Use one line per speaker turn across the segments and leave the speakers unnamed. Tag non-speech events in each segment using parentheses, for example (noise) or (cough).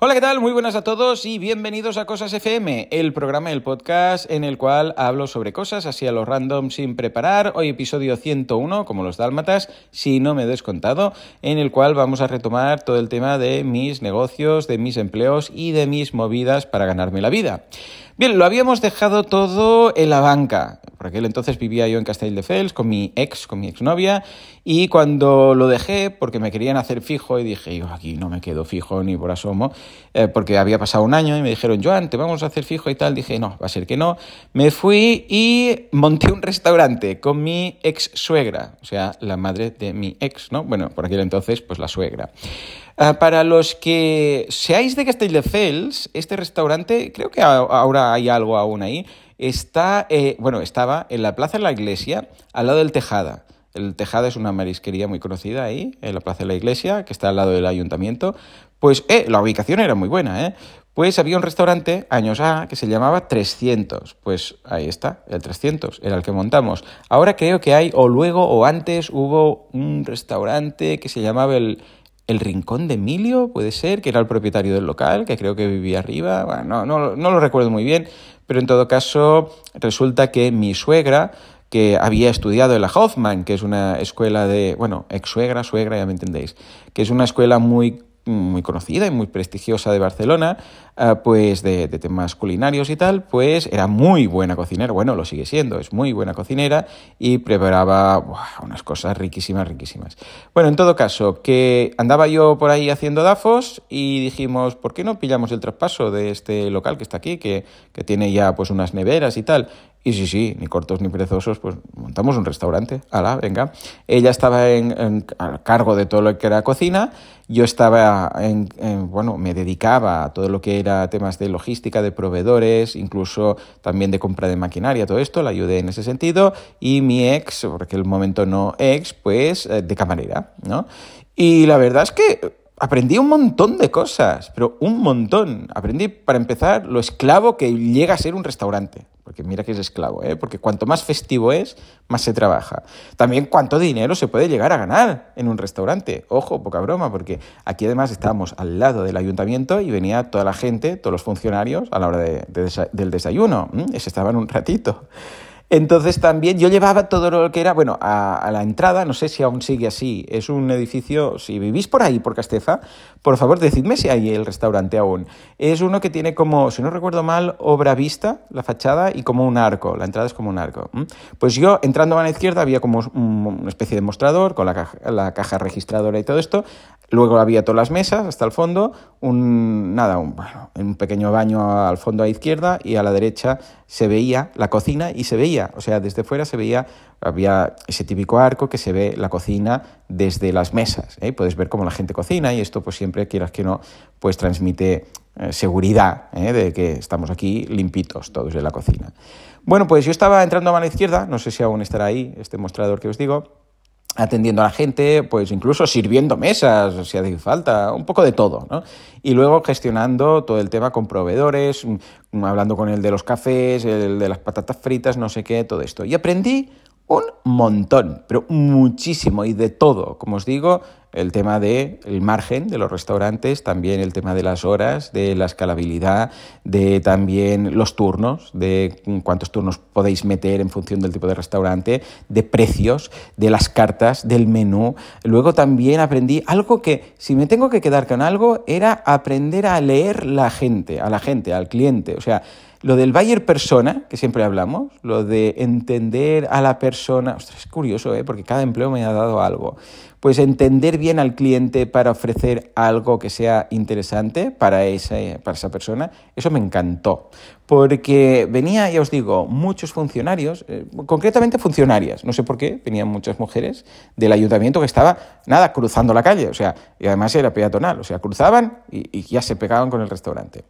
Hola, ¿qué tal? Muy buenas a todos y bienvenidos a Cosas FM, el programa del podcast en el cual hablo sobre cosas así a lo random sin preparar. Hoy episodio 101, como los dálmatas, si no me he descontado, en el cual vamos a retomar todo el tema de mis negocios, de mis empleos y de mis movidas para ganarme la vida. Bien, lo habíamos dejado todo en la banca. Por aquel entonces vivía yo en Castelldefels con mi ex, con mi exnovia, y cuando lo dejé, porque me querían hacer fijo, y dije, yo aquí no me quedo fijo ni por asomo, eh, porque había pasado un año y me dijeron, Joan, te vamos a hacer fijo y tal. Dije, no, va a ser que no. Me fui y monté un restaurante con mi ex suegra, o sea, la madre de mi ex, ¿no? Bueno, por aquel entonces, pues la suegra. Ah, para los que seáis de Castelldefels, este restaurante, creo que ahora hay algo aún ahí, está, eh, bueno, estaba en la Plaza de la Iglesia, al lado del Tejada. El Tejada es una marisquería muy conocida ahí, en la Plaza de la Iglesia, que está al lado del ayuntamiento. Pues eh, la ubicación era muy buena, ¿eh? Pues había un restaurante, años A, que se llamaba 300. Pues ahí está, el 300, era el que montamos. Ahora creo que hay, o luego o antes, hubo un restaurante que se llamaba el, el Rincón de Emilio, puede ser, que era el propietario del local, que creo que vivía arriba, bueno, no, no, lo recuerdo muy bien, pero en todo caso resulta que mi suegra, que había estudiado en la Hoffman, que es una escuela de, bueno, ex suegra, suegra, ya me entendéis, que es una escuela muy muy conocida y muy prestigiosa de Barcelona, eh, pues de, temas culinarios y tal, pues era muy buena cocinera, bueno, lo sigue siendo, es muy buena cocinera y preparaba unas cosas riquísimas, riquísimas. Bueno, en todo caso, que andaba yo por ahí haciendo dafos y dijimos, ¿por qué no pillamos el traspaso de este local que está aquí, que, que tiene ya pues unas neveras y tal? Y sí, sí, ni cortos ni perezosos, pues montamos un restaurante. Ala, venga. Ella estaba en, a cargo de todo lo que era cocina. Yo estaba en, bueno, me dedicaba a todo lo que era temas de logística, de proveedores, incluso también de compra de maquinaria, todo esto, la ayudé en ese sentido. Y mi ex, porque el momento no ex, pues eh, de camarera, ¿no? Y la verdad es que aprendí un montón de cosas, pero un montón. Aprendí, para empezar, lo esclavo que llega a ser un restaurante. Porque mira que es esclavo, ¿eh? porque cuanto más festivo es, más se trabaja. También cuánto dinero se puede llegar a ganar en un restaurante. Ojo, poca broma, porque aquí además estábamos al lado del ayuntamiento y venía toda la gente, todos los funcionarios a la hora del desayuno. Y se estaban un ratito. Entonces también yo llevaba todo lo que era, bueno, a, la entrada, no sé si aún sigue así, es un edificio, si vivís por ahí, por Castefa, por favor decidme si hay el restaurante aún. Es uno que tiene como, si no recuerdo mal, obra vista, la fachada, y como un arco, la entrada es como un arco. Pues yo, entrando a la izquierda, había como una especie de mostrador con la caja, la caja registradora y todo esto, Luego había todas las mesas hasta el fondo, un, nada, un, bueno, un pequeño baño al fondo a la izquierda y a la derecha se veía la cocina y se veía, o sea, desde fuera se veía, había ese típico arco que se ve la cocina desde las mesas. ¿eh? Puedes ver cómo la gente cocina y esto pues siempre, quieras que no, pues transmite eh, seguridad ¿eh? de que estamos aquí limpitos todos en la cocina. Bueno, pues yo estaba entrando a mano izquierda, no sé si aún estará ahí este mostrador que os digo, atendiendo a la gente, pues incluso sirviendo mesas, si hace falta, un poco de todo, ¿no? Y luego gestionando todo el tema con proveedores, mm, hablando con el de los cafés, el de las patatas fritas, no sé qué, todo esto. Y aprendí un montón, pero muchísimo y de todo. Como os digo, el tema del el margen de los restaurantes, también el tema de las horas, de la escalabilidad, de también los turnos, de cuántos turnos podéis meter en función del tipo de restaurante, de precios, de las cartas, del menú. Luego también aprendí algo que, si me tengo que quedar con algo, era aprender a leer la gente, a la gente, al cliente. O sea, lo del buyer persona, que siempre hablamos, lo de entender a la persona, ostras, es curioso, ¿eh? porque cada empleo me ha dado algo. Pues entender bien al cliente para ofrecer algo que sea interesante para esa, para esa persona, eso me encantó porque venía, ya os digo, muchos funcionarios, eh, concretamente funcionarias, no sé por qué, venían muchas mujeres del ayuntamiento que estaba, nada, cruzando la calle, o sea, y además era peatonal, o sea, cruzaban y, ya se pegaban con el restaurante.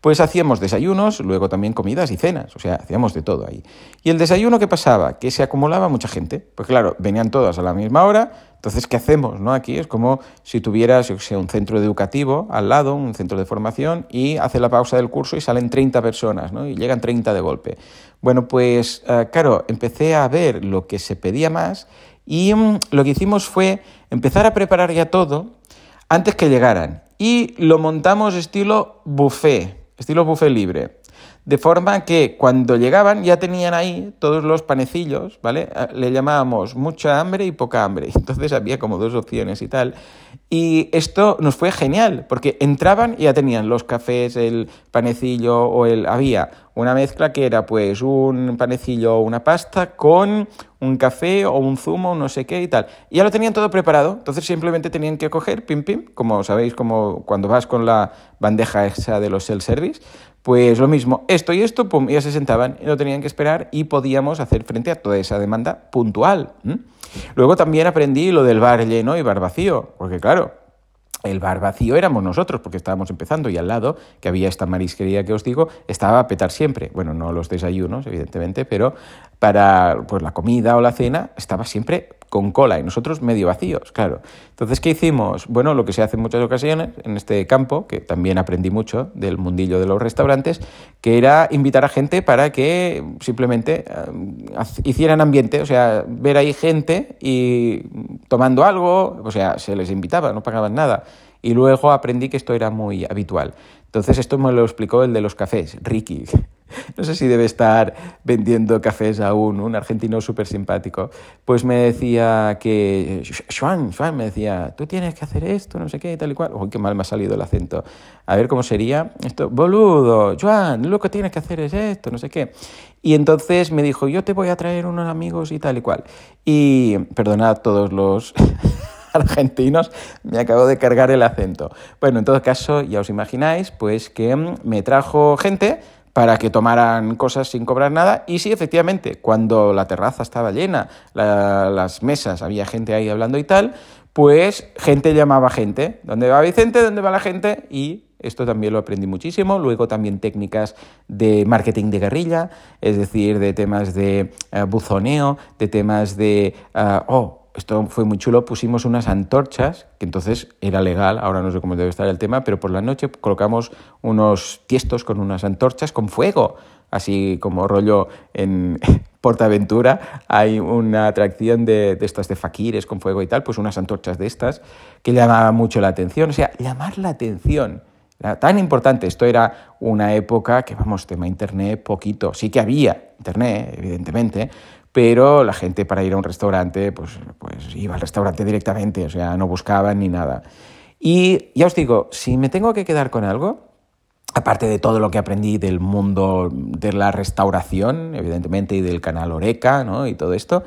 Pues hacíamos desayunos, luego también comidas y cenas, o sea, hacíamos de todo ahí. ¿Y el desayuno qué pasaba? Que se acumulaba mucha gente, pues claro, venían todas a la misma hora, entonces, ¿qué hacemos? No? Aquí es como si tuvieras sea, un centro educativo al lado, un centro de formación, y hace la pausa del curso y salen 30 personas, ¿no? y llegan 30 de golpe. Bueno, pues eh, claro, empecé a ver lo que se pedía más y mm, lo que hicimos fue empezar a preparar ya todo antes que llegaran y lo montamos estilo buffet, estilo buffet libre. De forma que cuando llegaban ya tenían ahí todos los panecillos, ¿vale? Ah, le llamábamos mucha hambre y poca hambre. (laughs) Entonces había como dos opciones y tal. Y esto nos fue genial, porque entraban y ya tenían los cafés, el panecillo o el... Había una mezcla que era pues un panecillo o una pasta con un café o un zumo, no sé qué y tal. Y ya lo tenían todo preparado, entonces simplemente tenían que coger, pim, pim, como sabéis, como cuando vas con la bandeja esa de los self-service, pues lo mismo, esto y esto, pum, ya se sentaban y no tenían que esperar y podíamos hacer frente a toda esa demanda puntual. Luego también aprendí lo del bar lleno y bar vacío, porque claro, el bar vacío éramos nosotros, porque estábamos empezando, y al lado, que había esta marisquería que os digo, estaba a petar siempre. Bueno, no los desayunos, evidentemente, pero para pues, la comida o la cena estaba siempre con cola y nosotros medio vacíos, claro. Entonces, ¿qué hicimos? Bueno, lo que se hace en muchas ocasiones en este campo, que también aprendí mucho del mundillo de los restaurantes, que era invitar a gente para que simplemente eh, hicieran ambiente, o sea, ver ahí gente y tomando algo, o sea, se les invitaba, no pagaban nada. Y luego aprendí que esto era muy habitual. Entonces, esto me lo explicó el de los cafés, Ricky. (laughs) no sé si debe estar vendiendo cafés aún, un argentino súper simpático, pues me decía que, Juan, Juan, me decía, tú tienes que hacer esto, no sé qué, tal y cual. Uy, qué mal me ha salido el acento. A ver cómo sería esto, boludo, Juan, lo que tienes que hacer es esto, no sé qué. Y entonces me dijo, yo te voy a traer unos amigos y tal y cual. Y perdonad todos los (laughs) argentinos, me acabo de cargar el acento. Bueno, en todo caso, ya os imagináis, pues que me trajo gente para que tomaran cosas sin cobrar nada. Y sí, efectivamente, cuando la terraza estaba llena, las mesas, había gente ahí hablando y tal, pues gente llamaba gente. ¿Dónde va Vicente? ¿Dónde va la gente? Y esto también lo aprendí muchísimo. Luego también técnicas de marketing de guerrilla, es decir, de temas de eh, buzoneo, de temas de, uh, oh, esto fue muy chulo, pusimos unas antorchas, que entonces era legal, ahora no sé cómo debe estar el tema, pero por la noche colocamos unos tiestos con unas antorchas con fuego, así como rollo en (laughs) Portaventura hay una atracción de, de estas de faquires con fuego y tal, pues unas antorchas de estas que llamaban mucho la atención, o sea, llamar la atención. Tan importante, esto era una época que, vamos, tema internet poquito, sí que había internet, evidentemente, pero la gente para ir a un restaurante, pues, pues iba al restaurante directamente, o sea, no buscaban ni nada. Y ya os digo, si me tengo que quedar con algo, aparte de todo lo que aprendí del mundo de la restauración, evidentemente, y del canal Oreca, ¿no? Y todo esto,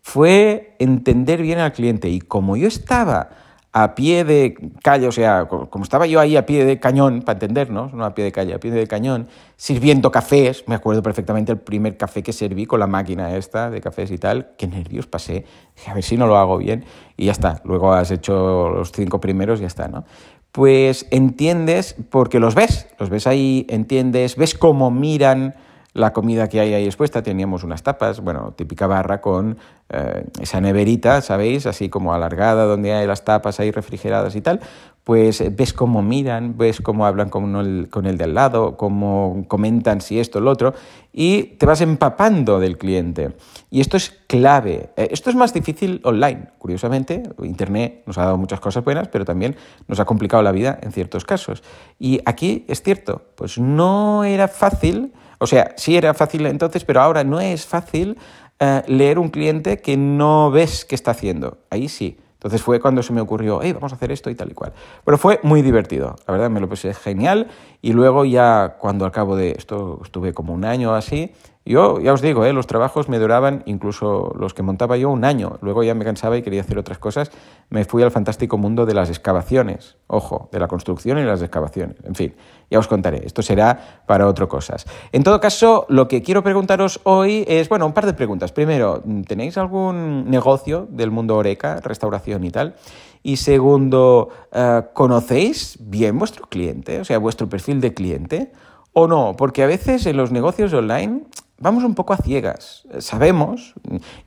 fue entender bien al cliente. Y como yo estaba a pie de calle, o sea, como estaba yo ahí a pie de cañón, para entendernos, no a pie de calle, a pie de cañón, sirviendo cafés, me acuerdo perfectamente el primer café que serví con la máquina esta de cafés y tal, qué nervios pasé, a ver si no lo hago bien, y ya está, luego has hecho los cinco primeros y ya está, ¿no? Pues entiendes, porque los ves, los ves ahí, entiendes, ves cómo miran, la comida que hay ahí expuesta. Teníamos unas tapas, bueno, típica barra con eh, esa neverita, ¿sabéis? Así como alargada, donde hay las tapas ahí refrigeradas y tal. Pues eh, ves cómo miran, ves cómo hablan con, el, con el de al lado, cómo comentan si esto o lo otro, y te vas empapando del cliente. Y esto es clave. Eh, esto es más difícil online, curiosamente. Internet nos ha dado muchas cosas buenas, pero también nos ha complicado la vida en ciertos casos. Y aquí es cierto, pues no era fácil o sea, sí era fácil entonces, pero ahora no es fácil eh, leer un cliente que no ves qué está haciendo. Ahí sí. Entonces fue cuando se me ocurrió, hey, vamos a hacer esto y tal y cual. Pero fue muy divertido, la verdad me lo pasé genial. Y luego ya cuando al cabo de esto estuve como un año así, yo ya os digo, ¿eh? los trabajos me duraban, incluso los que montaba yo, un año. Luego ya me cansaba y quería hacer otras cosas. Me fui al fantástico mundo de las excavaciones. Ojo, de la construcción y las excavaciones. En fin, ya os contaré. Esto será para otras cosas. En todo caso, lo que quiero preguntaros hoy es, bueno, un par de preguntas. Primero, ¿tenéis algún negocio del mundo Oreca, restauración y tal? Y segundo, eh, ¿conocéis bien vuestro cliente? O sea, vuestro perfil de cliente. ¿O no? Porque a veces en los negocios online vamos un poco a ciegas. Sabemos,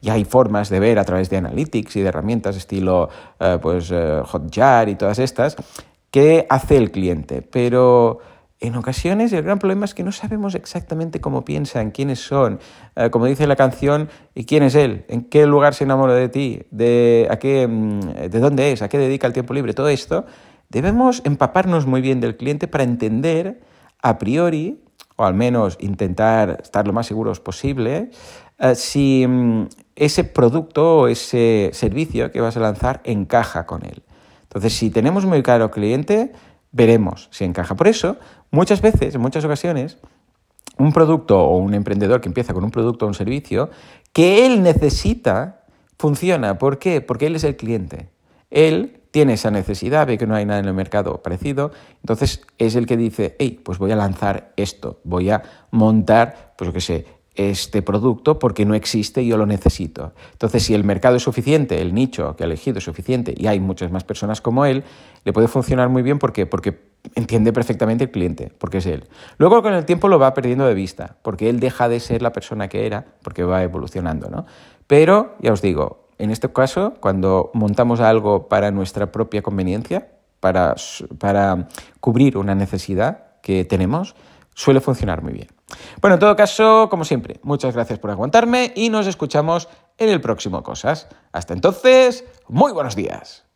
y hay formas de ver a través de analytics y de herramientas estilo eh, pues, eh, Hotjar y todas estas, qué hace el cliente. Pero en ocasiones el gran problema es que no sabemos exactamente cómo piensan, quiénes son, eh, como dice la canción, y quién es él, en qué lugar se enamora de ti, de, a qué, mm, de dónde es, a qué dedica el tiempo libre, todo esto debemos empaparnos muy bien del cliente para entender a priori, o al menos intentar estar lo más seguros posible, eh, si mm, ese producto o ese servicio que vas a lanzar encaja con él. Entonces, si tenemos muy claro cliente, veremos si encaja. Por eso, muchas veces, en muchas ocasiones, un producto o un emprendedor que empieza con un producto o un servicio que él necesita funciona. ¿Por qué? Porque él es el cliente. Él tiene esa necesidad, ve que no hay nada en el mercado parecido, entonces es el que dice, hey, pues voy a lanzar esto, voy a montar, pues lo que sé, este producto porque no existe y yo lo necesito. Entonces, si el mercado es suficiente, el nicho que ha elegido es suficiente y hay muchas más personas como él, le puede funcionar muy bien porque, porque entiende perfectamente el cliente, porque es él. Luego con el tiempo lo va perdiendo de vista, porque él deja de ser la persona que era, porque va evolucionando, ¿no? Pero, ya os digo, en este caso, cuando montamos algo para nuestra propia conveniencia, para, para cubrir una necesidad que tenemos, suele funcionar muy bien. Bueno, en todo caso, como siempre, muchas gracias por aguantarme y nos escuchamos en el próximo Cosas. Hasta entonces, muy buenos días.